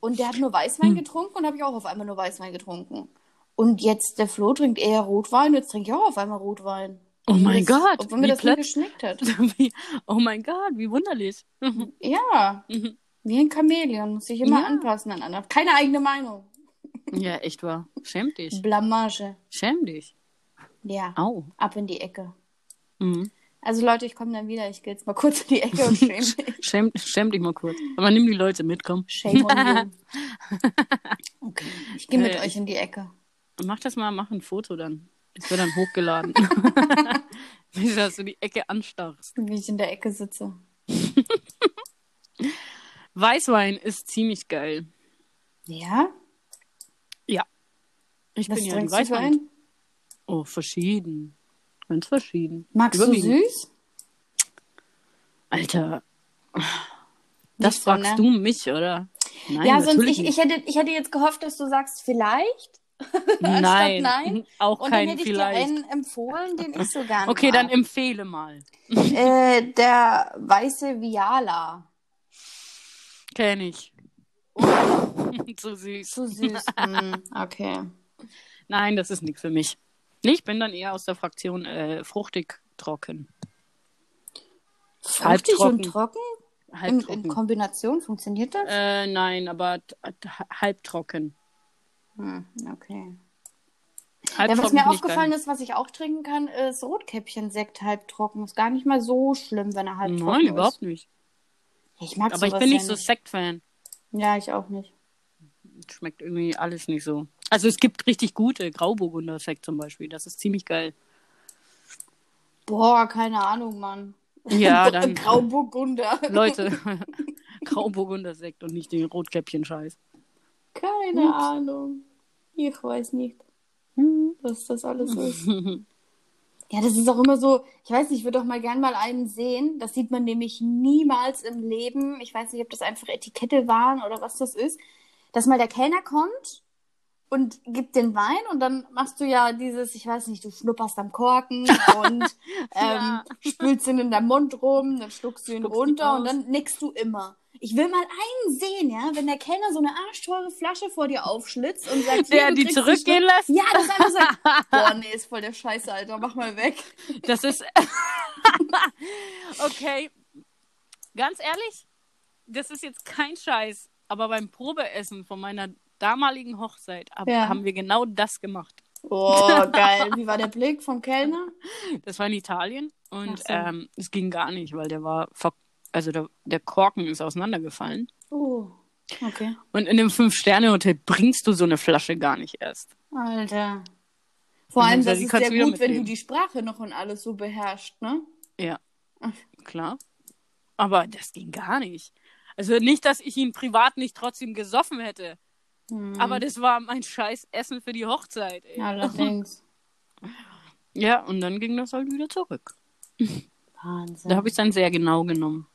Und der hat nur Weißwein Hm. getrunken und habe ich auch auf einmal nur Weißwein getrunken. Und jetzt, der Flo trinkt eher Rotwein, jetzt trinke ich auch auf einmal Rotwein. Oh mein das, Gott, Obwohl mir das nie plötzlich- geschmeckt hat. Wie, oh mein Gott, wie wunderlich. Ja, wie ein Chamäleon, muss sich immer Ja. anpassen an andere. Keine eigene Meinung. Ja, echt wahr. Schäm dich. Blamage. Schäm dich. Ja, Au. ab in die Ecke. Mhm. Also Leute, ich komme dann wieder. Ich gehe jetzt mal kurz in die Ecke und schäme mich. Schäm, schäm dich mal kurz. Aber nimm die Leute mit, komm. Shame on you. Okay, ich gehe mit Äh, euch in die Ecke. Mach das mal, mach ein Foto dann. Das wird dann hochgeladen. Wie dass du die Ecke anstarrst. Wie ich in der Ecke sitze. Weißwein ist ziemlich geil. Ja? Ich Was bin ja für Weißwein. Oh, verschieden. Ganz verschieden. Magst du süß? Alter. Das Nicht so, fragst ne? du mich, oder? Nein, ja, sonst ich, ich, hätte, ich hätte jetzt gehofft, dass du sagst vielleicht. Nein, nein. auch Und dann hätte ich dir vielleicht. einen empfohlen, den ich so gerne Okay, dann mag. empfehle mal. äh, der weiße Viala. Kenn ich. so süß. Zu süß. mm, okay. Nein, das ist nichts für mich. Ich bin dann eher aus der Fraktion äh, fruchtig trocken. Fruchtig und trocken? In, in. Kombination funktioniert das? Äh, nein, aber halbtrocken. Hm, okay. Ja, Halbtrocken was mir aufgefallen ist, was ich auch trinken kann, ist Rotkäppchen-Sekt halbtrocken. Ist gar nicht mal so schlimm, wenn er halbtrocken Nein, ist. überhaupt nicht. Ich mag Aber ich bin ja nicht so Sekt-Fan. Ja, ich auch nicht. Schmeckt irgendwie alles nicht so. Also es gibt richtig gute Grauburgunder-Sekt zum Beispiel. Das ist ziemlich geil. Boah, keine Ahnung, Mann. Ja, dann Grauburgunder. Leute, Grauburgunder-Sekt und nicht den Rotkäppchen-Scheiß. Keine Ups. Ahnung. Ich weiß nicht, Hm. was das alles ist. Ja, das ist auch immer so, ich weiß nicht, ich würde doch mal gern mal einen sehen. Das sieht man nämlich niemals im Leben. Ich weiß nicht, ob das einfach Etikette waren oder was das ist. Dass mal der Kellner kommt und gibt den Wein und dann machst du ja dieses, ich weiß nicht, du schnupperst am Korken und ähm, spülst ihn in deinem Mund rum, dann schluckst du ihn ihn runter und dann nickst du immer. Ich will mal einen sehen, ja, wenn der Kellner so eine arschteure Flasche vor dir aufschlitzt und sagt, Der die zurückgehen lässt? Ja, das ist einfach so, boah, nee, ist voll der Scheiße, Alter, mach mal weg. Das ist. okay. Ganz ehrlich, das ist jetzt kein Scheiß. Aber beim Probeessen von meiner damaligen Hochzeit hab, Ja. haben wir genau das gemacht. Oh, geil. Wie war der Blick vom Kellner? Das war in Italien und so. ähm, es ging gar nicht, weil der war. ver- Also der, der Korken ist auseinandergefallen. Oh, okay. Und in dem Fünf-Sterne-Hotel bringst du so eine Flasche gar nicht erst. Alter. Vor allem, das ist wieder gut, wenn du die Sprache noch und alles so beherrschst, ne? Ja, klar. Aber das ging gar nicht. Also nicht, dass ich ihn privat nicht trotzdem gesoffen hätte. Hm. Aber das war mein scheiß Essen für die Hochzeit. Ey. Allerdings. Ja, und dann ging das halt wieder zurück. Wahnsinn. Da habe ich es dann sehr genau genommen.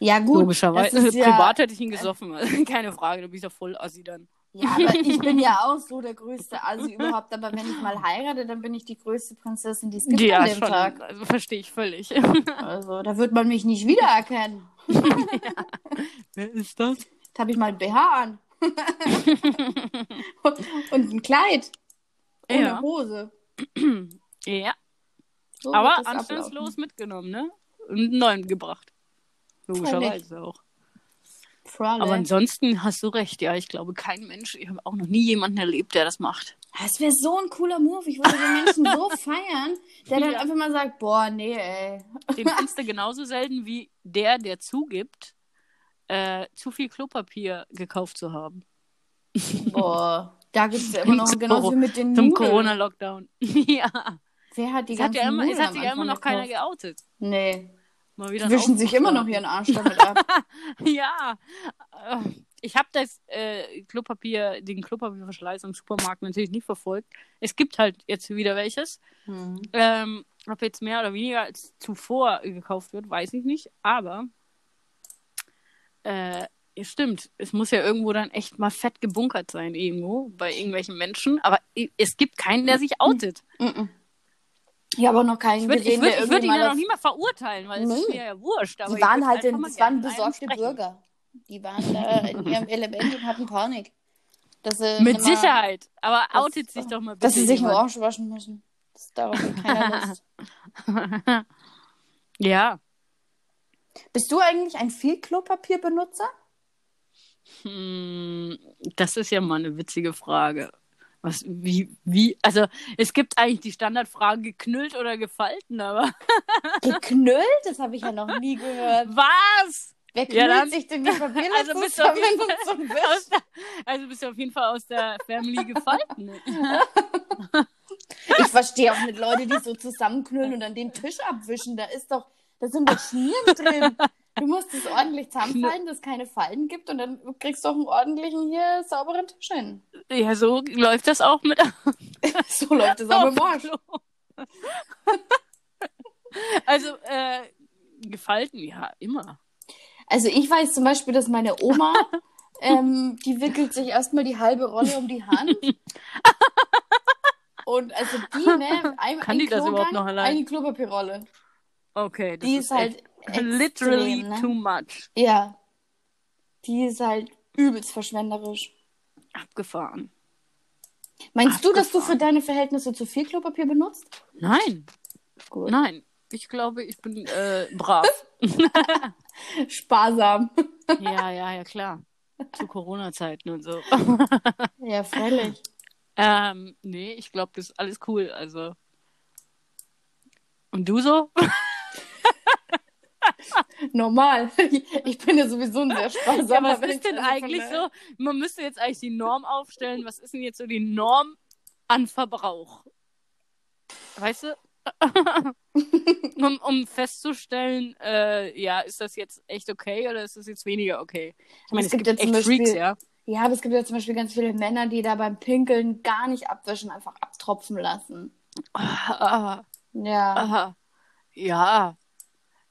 ja, gut. Logischerweise. ja, Privat hätte ich ihn gesoffen. Also, keine Frage, da bin ich ja voll assi dann. Ja, aber ich bin ja auch so der größte Asi überhaupt. Aber wenn ich mal heirate, dann bin ich die größte Prinzessin, die es gibt Ja, an dem schon. Tag. Also verstehe ich völlig. Also, da wird man mich nicht wiedererkennen. Wer ist das? Da habe ich mal ein BH an. Und ein Kleid. Ohne Ja. Hose. Ja, So aber anstandslos mitgenommen, ne? Und einen neuen gebracht. Logischerweise auch. Fräulein. Aber ansonsten hast du recht, ja. Ich glaube, kein Mensch, ich habe auch noch nie jemanden erlebt, der das macht. Das wäre so ein cooler Move. Ich würde den Menschen so feiern, der dann Ja. einfach mal sagt, boah, nee, ey. Den findest du genauso selten wie der, der zugibt, äh, zu viel Klopapier gekauft zu haben. Boah. Da gibt es ja immer noch Zum genauso wie mit den Zum. Corona-Lockdown. ja. Wer hat die Es hat ganzen ja immer, es hat sich ja immer noch keiner gekauft? geoutet. Nee. Mal wieder Die wischen sich immer noch ihren Arsch damit ab. Ja, äh, ich habe das äh, Klopapier, den Klopapierverschleiß im Supermarkt natürlich nicht verfolgt. Es gibt halt jetzt wieder welches. Hm. Ähm, ob jetzt mehr oder weniger als zuvor gekauft wird, weiß ich nicht. Aber äh, es stimmt, es muss ja irgendwo dann echt mal fett gebunkert sein, irgendwo, bei irgendwelchen Menschen. Aber es gibt keinen, der sich outet. Mhm. Habe auch noch keinen Ich würde gesehen, würd, der ich würd ihn ja noch nie mal verurteilen, weil es Nee. ist mir ja wurscht. Aber Die waren halt, in, das waren besorgte. Bürger. Die waren da in ihrem Element und hatten Panik. Dass sie Mit nimmer- Sicherheit. Aber Das- outet sich doch mal bitte. Dass sie sich jemand. Arsch waschen müssen. Das darauf hat keiner Lust. ja. Bist du eigentlich ein viel Klopapierbenutzer? Hm, das ist ja mal eine witzige Frage. Was, wie, wie, also es gibt eigentlich die Standardfrage geknüllt oder gefalten, aber Geknüllt? Das habe ich ja noch nie gehört. was? Wer Ja, knüllt dann- sich denn die Papiere Also bist du auf jeden Fall zum aus der, also bist du auf jeden Fall aus der Family gefalten. Ich verstehe auch nicht Leute, die so zusammenknüllen und dann den Tisch abwischen. Da ist doch, da sind doch Schmieren drin. Du musst es ordentlich zusammenfalten, dass es keine Falten gibt und dann kriegst du auch einen ordentlichen hier sauberen Tisch hin. Ja, so läuft das auch mit So läuft es auch mit dem Arsch. Klo. Also, äh, gefalten, ja, immer. Also ich weiß zum Beispiel, dass meine Oma, ähm, die wickelt sich erstmal die halbe Rolle um die Hand. Und also die, ne, ein, Kann ein die das Klogang, überhaupt noch allein? eine Klopapierrolle. Okay, das Die ist ist halt echt literally extrem, ne? too much. Ja. Die ist halt übelst verschwenderisch. Abgefahren. Meinst du, dass du Abgefahren. für deine Verhältnisse zu viel Klopapier benutzt? Nein, Gut. nein. Ich glaube, ich bin äh, brav. Sparsam. ja, ja, ja, klar. Zu Corona-Zeiten und so. Ja, freilich. ähm, nee, ich glaube, das ist alles cool. Also. Und du so? Normal. Ich bin ja sowieso ein sehr Ja, sparsamer was Mensch, ist denn also eigentlich so? Man müsste jetzt eigentlich die Norm aufstellen. Was ist denn jetzt so die Norm an Verbrauch? Weißt du? um, um festzustellen, äh, ja, ist das jetzt echt okay oder ist das jetzt weniger okay? Ich meine, Es gibt gibt, ja zum echt Freaks, Beispiel- ja. Ja, aber es gibt ja zum Beispiel ganz viele Männer, die da beim Pinkeln gar nicht abwischen, einfach abtropfen lassen. Ah, Ja. ah, ja.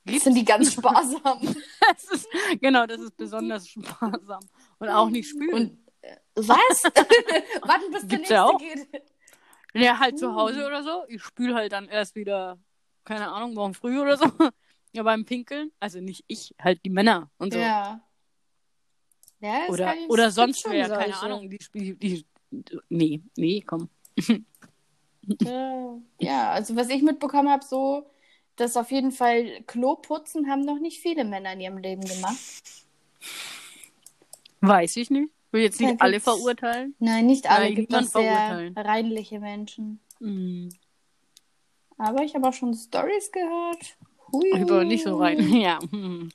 Das sind die ganz sparsam. Das ist, genau, das ist besonders sparsam. Und auch nicht spülen. Und äh, was? Warten, bis der Gibt's nächste ja auch. geht. Ja, halt zu. Hause oder so. Ich spüle halt dann erst wieder, keine Ahnung, morgen früh oder so. Ja, beim Pinkeln. Also nicht ich, halt die Männer und so. Ja. ja das oder ich- oder sonst wer, schon keine solche. Ahnung. Die, die, die, nee, nee, komm. Ja, also was ich mitbekommen habe, so, dass auf jeden Fall Kloputzen haben noch nicht viele Männer in ihrem Leben gemacht. Weiß ich nicht. Will jetzt nicht alle verurteilen. Nein, nicht alle. Nein, gibt auch sehr reinliche Menschen. Hm. Aber ich habe auch schon Stories gehört. Hui. Aber nicht so rein. Ja. Hm.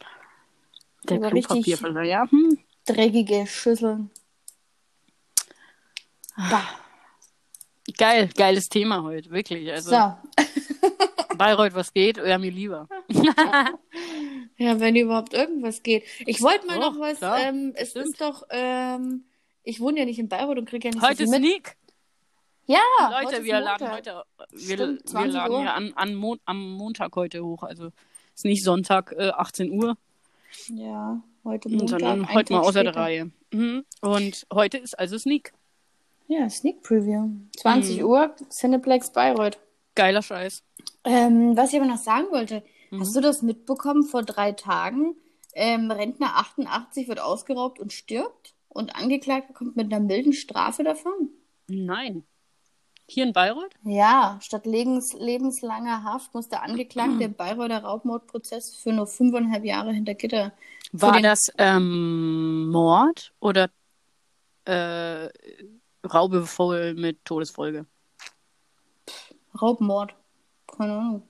Der richtig- Klopapierverleih, ja. Hm. Dreckige Schüsseln. Bah. Geil, geiles Thema heute, wirklich. Also So, Bayreuth, was geht? Ja, mir lieber. Ja, wenn überhaupt irgendwas geht. Ich wollte mal Doch, noch was, klar, ähm, es bestimmt. ist doch, ähm, ich wohne ja nicht in Bayreuth und kriege ja nicht Heute so viel mit. Sneak. Ja, Leute, heute wir laden heute, wir, Stimmt, wir 20 laden Uhr. hier an, an Mon am Montag heute hoch. Also ist nicht Sonntag äh, 18 Uhr, Ja, heute Montag. sondern heute mal außer der später. Reihe. Mhm. Und heute ist also Sneak. Ja, Sneak Preview. 20 Mhm. Uhr, Cineplex Bayreuth. Geiler Scheiß. Ähm, was ich aber noch sagen wollte, Mhm. hast du das mitbekommen vor drei Tagen? Ähm, Rentner 88 wird ausgeraubt und stirbt und Angeklagter kommt mit einer milden Strafe davon. Nein. Hier in Bayreuth? Ja, statt lebens lebenslanger Haft muss der Angeklagte im Bayreuther Raubmordprozess für nur fünfeinhalb Jahre hinter Gitter. War das ähm, Mord oder äh, Raube voll mit Todesfolge? Raubmord. Keine Ahnung.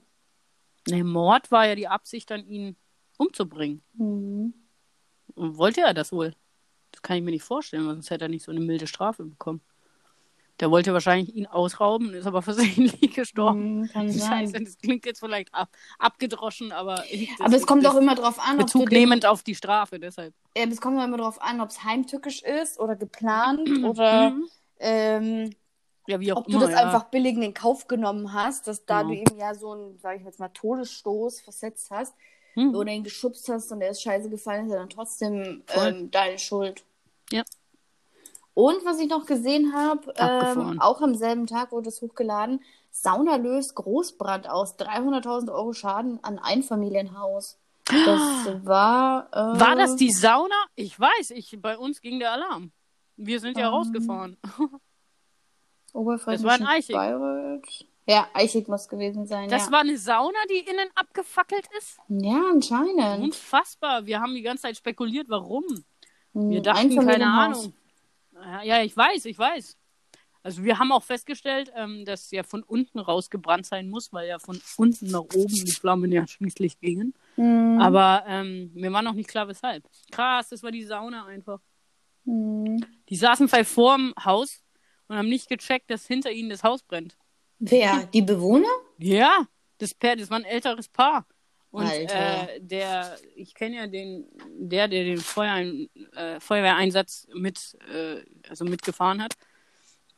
Nee, Mord war ja die Absicht, dann ihn umzubringen. Mhm. Wollte er das wohl? Das kann ich mir nicht vorstellen, sonst hätte er nicht so eine milde Strafe bekommen. Der wollte wahrscheinlich ihn ausrauben, ist aber versehentlich gestorben. Mhm, kann Scheiße, sein. das klingt jetzt vielleicht ab, abgedroschen, aber. ich- Aber es kommt auch immer drauf an, Bezug den, nehmend auf die Strafe, deshalb. äh, es kommt auch immer drauf an, ob es heimtückisch ist oder geplant oder Mhm. ähm, Ja, wie auch ob du immer. das ja. einfach billig in den Kauf genommen hast, dass da Genau. du ihm ja so einen, sag ich jetzt mal, Todesstoß versetzt hast Mhm. oder ihn geschubst hast und er ist scheiße gefallen, ist ja dann trotzdem ähm, deine Schuld. Ja. Und was ich noch gesehen habe, ähm, auch am selben Tag wurde es hochgeladen, Sauna löst Großbrand aus, 300.000 Euro Schaden an Einfamilienhaus. Das war... Äh, War das die Sauna? Ich weiß, ich, bei uns ging der Alarm. Wir sind ja Ähm, rausgefahren. Oberfränkischen Das war in Eichig. Bayreuth? Ja, Eichig muss gewesen sein, Das ja. war eine Sauna, die innen abgefackelt ist? Ja, anscheinend. Unfassbar. Wir haben die ganze Zeit spekuliert, warum. Hm, Wir dachten, keine. Ahnung. Ja, Ja, ich weiß, ich weiß. Also wir haben auch festgestellt, ähm, dass ja von unten rausgebrannt sein muss, weil ja von unten nach oben die Flammen ja schließlich gingen. Hm, Aber ähm, mir war noch nicht klar, weshalb. Krass, das war die Sauna einfach. hm. Die saßen vielleicht vorm Haus und haben nicht gecheckt, dass hinter ihnen das Haus brennt. Wer? Die Bewohner? Ja, das Paar, das war ein älteres Paar. Und Alter. äh, der, ich kenne ja den, der, der den Feuerein, äh, Feuerwehreinsatz mit, äh, also mitgefahren hat.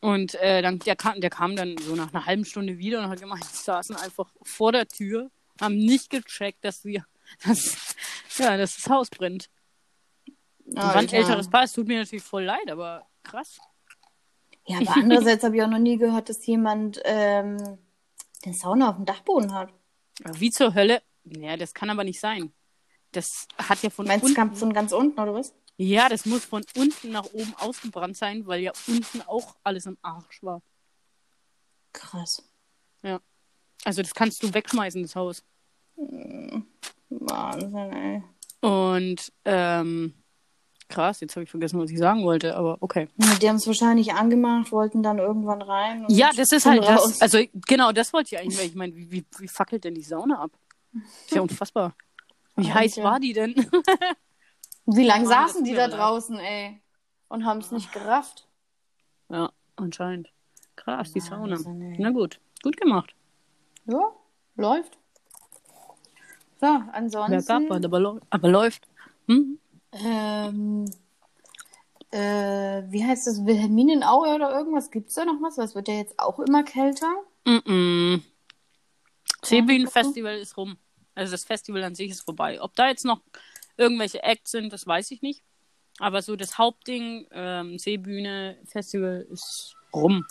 Und äh, dann, der kam, der kam dann so nach einer halben Stunde wieder und hat gemeint, die saßen einfach vor der Tür, haben nicht gecheckt, dass wir, dass, ja, dass das Haus brennt. Und war ein älteres Paar, es tut mir natürlich voll leid, aber krass. Ja, aber andererseits habe ich auch noch nie gehört, dass jemand ähm, den Sauna auf dem Dachboden hat. Wie zur Hölle? Ja, das kann aber nicht sein. Das hat ja von Meinst du unten. ganz von ganz unten, oder was? Ja, das muss von unten nach oben ausgebrannt sein, weil ja unten auch alles im Arsch war. Krass. Also das kannst du wegschmeißen, das Haus. Wahnsinn, ey. Und ähm, krass, jetzt habe ich vergessen, was ich sagen wollte, aber okay. Ja, Die haben es wahrscheinlich angemacht, wollten dann irgendwann rein. und Ja, das ist halt das. raus. Also genau, das wollte ich eigentlich, weil ich meine, wie, wie, wie fackelt denn die Sauna ab? Ist ja unfassbar. Wie Alter. heiß war die denn? Wie lange Mann, das saßen die da leid. draußen, ey? Und haben es nicht gerafft. ja, anscheinend. Krass, die Sauna. Ey. Na gut, gut gemacht. Ja, läuft. So, ansonsten. Bergab, aber, aber läuft. Hm? Ähm, äh, wie heißt das? Wilhelminaue oder irgendwas? Gibt's da noch was? Was wird ja jetzt auch immer kälter? Mm -mm. Seebühnenfestival ist rum. Also das Festival an sich ist vorbei. Ob da jetzt noch irgendwelche Acts sind, das weiß ich nicht. Aber so das Hauptding, ähm, Seebühne, Festival ist rum.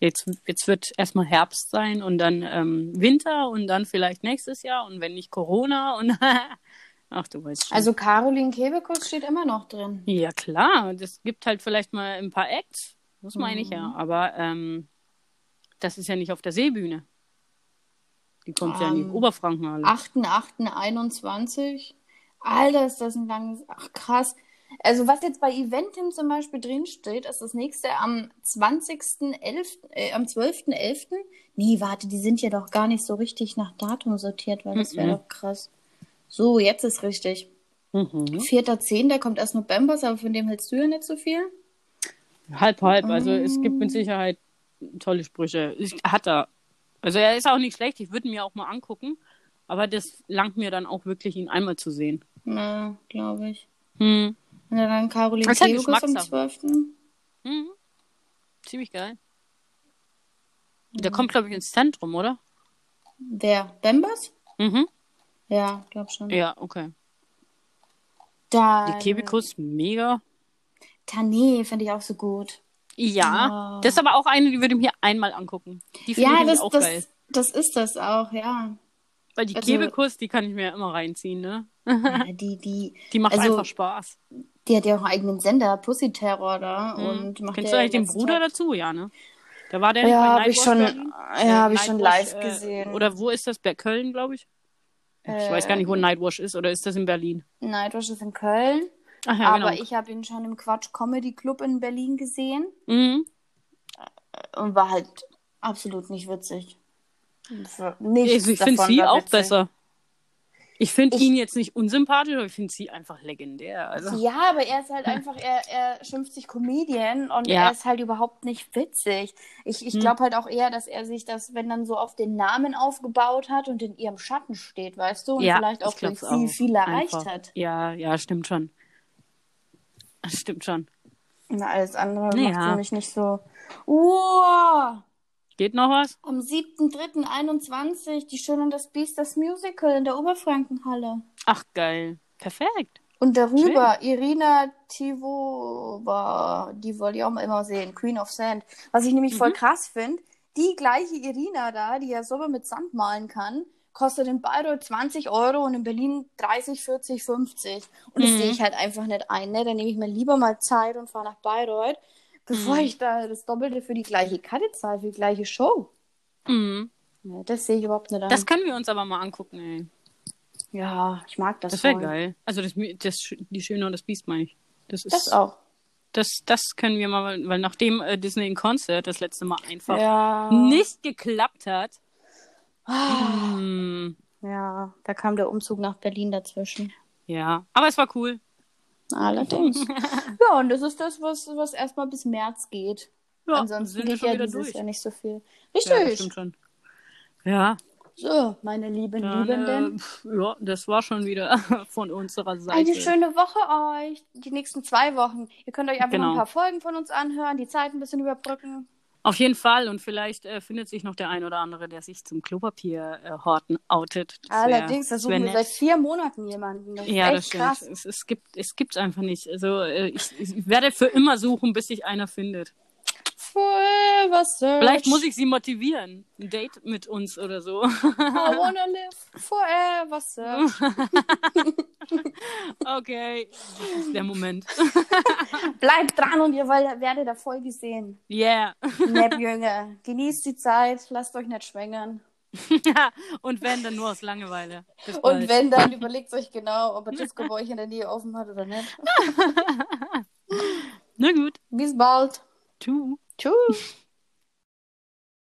Jetzt, jetzt wird erstmal Herbst sein und dann ähm, Winter und dann vielleicht nächstes Jahr und wenn nicht Corona und ach du weißt schon. Also Caroline Kebekus steht immer noch drin. ja klar, das gibt halt vielleicht mal ein paar Acts, das meine ich ja. Mhm. Aber ähm, das ist ja nicht auf der Seebühne. Die kommt ja in die Ähm, Oberfrankenhalle. 8.8.21. Alter, ist das ein langes. Ach, krass. Also, was jetzt bei Eventim zum Beispiel drinsteht, ist das nächste am 20.11., äh, am 12.11. Nee, warte, die sind ja doch gar nicht so richtig nach Datum sortiert, weil das wäre Mhm. doch krass. So, jetzt ist richtig. Mhm. 4.10., da kommt erst November, aber von dem hältst du ja nicht so viel. Halb, halb. Also es gibt mit Sicherheit tolle Sprüche. Ich, hat er. Also er ist auch nicht schlecht. Ich würde ihn mir auch mal angucken. Aber das langt mir dann auch wirklich, ihn einmal zu sehen. Na, glaube ich. Hm. Und dann Caroline Das ist halt am Geschmackssache. 12. Mhm. Ziemlich geil. Der kommt, glaube ich, ins Zentrum, oder? Wer? Bembers? Mhm. Ja, glaub schon. Ja, okay. Dann, Die Kebekus, mega. Tané finde ich auch so gut. Ja. Oh. Das ist aber auch eine, die würde ich mir einmal angucken. Die finde Ja, ich das, auch das, geil. das ist das auch, ja. Weil die also- Kebekus, die kann ich mir immer reinziehen, ne? ja die, die, Die macht Also- einfach Spaß. die hat ja auch einen eigenen Sender, Pussy Terror da. Und macht Mhm. Kennst ja du eigentlich den Bruder Tag- dazu? Ja, ne? Da war der nicht Ja, habe ich schon, ja, Äh, habe ich schon Nightwatch, live äh, gesehen. Oder wo ist das? Bei Köln, glaube ich. Ich Äh, weiß gar nicht, wo Nightwash ist. Oder ist das in Berlin? Nightwatch ist in Köln. Ach ja, aber genau. ich habe ihn schon im Quatsch Comedy Club in Berlin gesehen Mhm. und war halt absolut nicht witzig. Nichts Also ich finde sie auch witzig. besser. Ich finde ihn jetzt nicht unsympathisch, aber ich finde sie einfach legendär. Also. Ja, aber er ist halt einfach, er, er schimpft sich Comedian und Ja. er ist halt überhaupt nicht witzig. Ich, ich Hm. glaube halt auch eher, dass er sich das, wenn dann so auf den Namen aufgebaut hat und in ihrem Schatten steht, weißt du, und ja, vielleicht ich auch durch sie auch. viel erreicht Einfach. hat. Ja, ja, stimmt schon. Das stimmt schon. Na, alles andere Ja. macht für mich nicht so. Wow! Geht noch was? Am 7.3.21 Die Schöne und das Biest, das Musical in der Oberfrankenhalle. Ach, geil. Perfekt. Und darüber Irina Tivova, die wollte ich auch immer sehen, Queen of Sand. Was ich nämlich Mhm. voll krass finde, die gleiche Irina da, die ja selber mit Sand malen kann, kostet in Bayreuth 20 Euro und in Berlin 30, 40, 50. Und das Mhm. sehe ich halt einfach nicht ein. Ne? Dann nehme ich mir lieber mal Zeit und fahre nach Bayreuth, bevor Mhm. ich da das Doppelte für die gleiche Karte zahle, für die gleiche Show. Mhm. Ja, das sehe ich überhaupt nicht an. Das können wir uns aber mal angucken, ey. ja, ich mag das Das wäre geil. Also das, das, die Schöne und das Biest meine ich. Das ist Das auch. Das, das können wir mal, weil nachdem äh, Disney in Concert das letzte Mal einfach Ja. nicht geklappt hat. Ah. Hm, Ja, da kam der Umzug nach Berlin dazwischen. ja, aber es war cool. Allerdings. ja, und das ist das, was, was erstmal bis März geht. Ja, Ansonsten geht ja dieses durch. Jahr nicht so viel. Ja, Richtig. stimmt schon. Ja, so, meine lieben dann, Liebenden. äh, ja, das war schon wieder von unserer Seite. Eine schöne Woche euch. Die nächsten zwei Wochen. Ihr könnt euch einfach Genau. noch ein paar Folgen von uns anhören, die Zeit ein bisschen überbrücken. Auf jeden Fall und vielleicht äh, findet sich noch der ein oder andere, der sich zum Klopapier-Horten outet. Das Allerdings, da suchen wir seit vier Monaten jemanden. Das Ja, das stimmt. krass. Es, es gibt es gibt's einfach nicht. Also äh, ich, ich werde für immer suchen, bis sich einer findet. Forever search. Vielleicht muss ich sie motivieren. Ein Date mit uns oder so. I wanna live forever search. Okay, das ist der Moment. Bleibt dran und ihr werdet Erfolge sehen. Yeah. Neppjünger, genießt die Zeit, lasst euch nicht schwängern. Und wenn, dann nur aus Langeweile. Und wenn, dann überlegt euch genau, ob er Disco bei euch in der Nähe offen hat oder nicht. Na gut. Bis bald. Tschüss. Tschüss.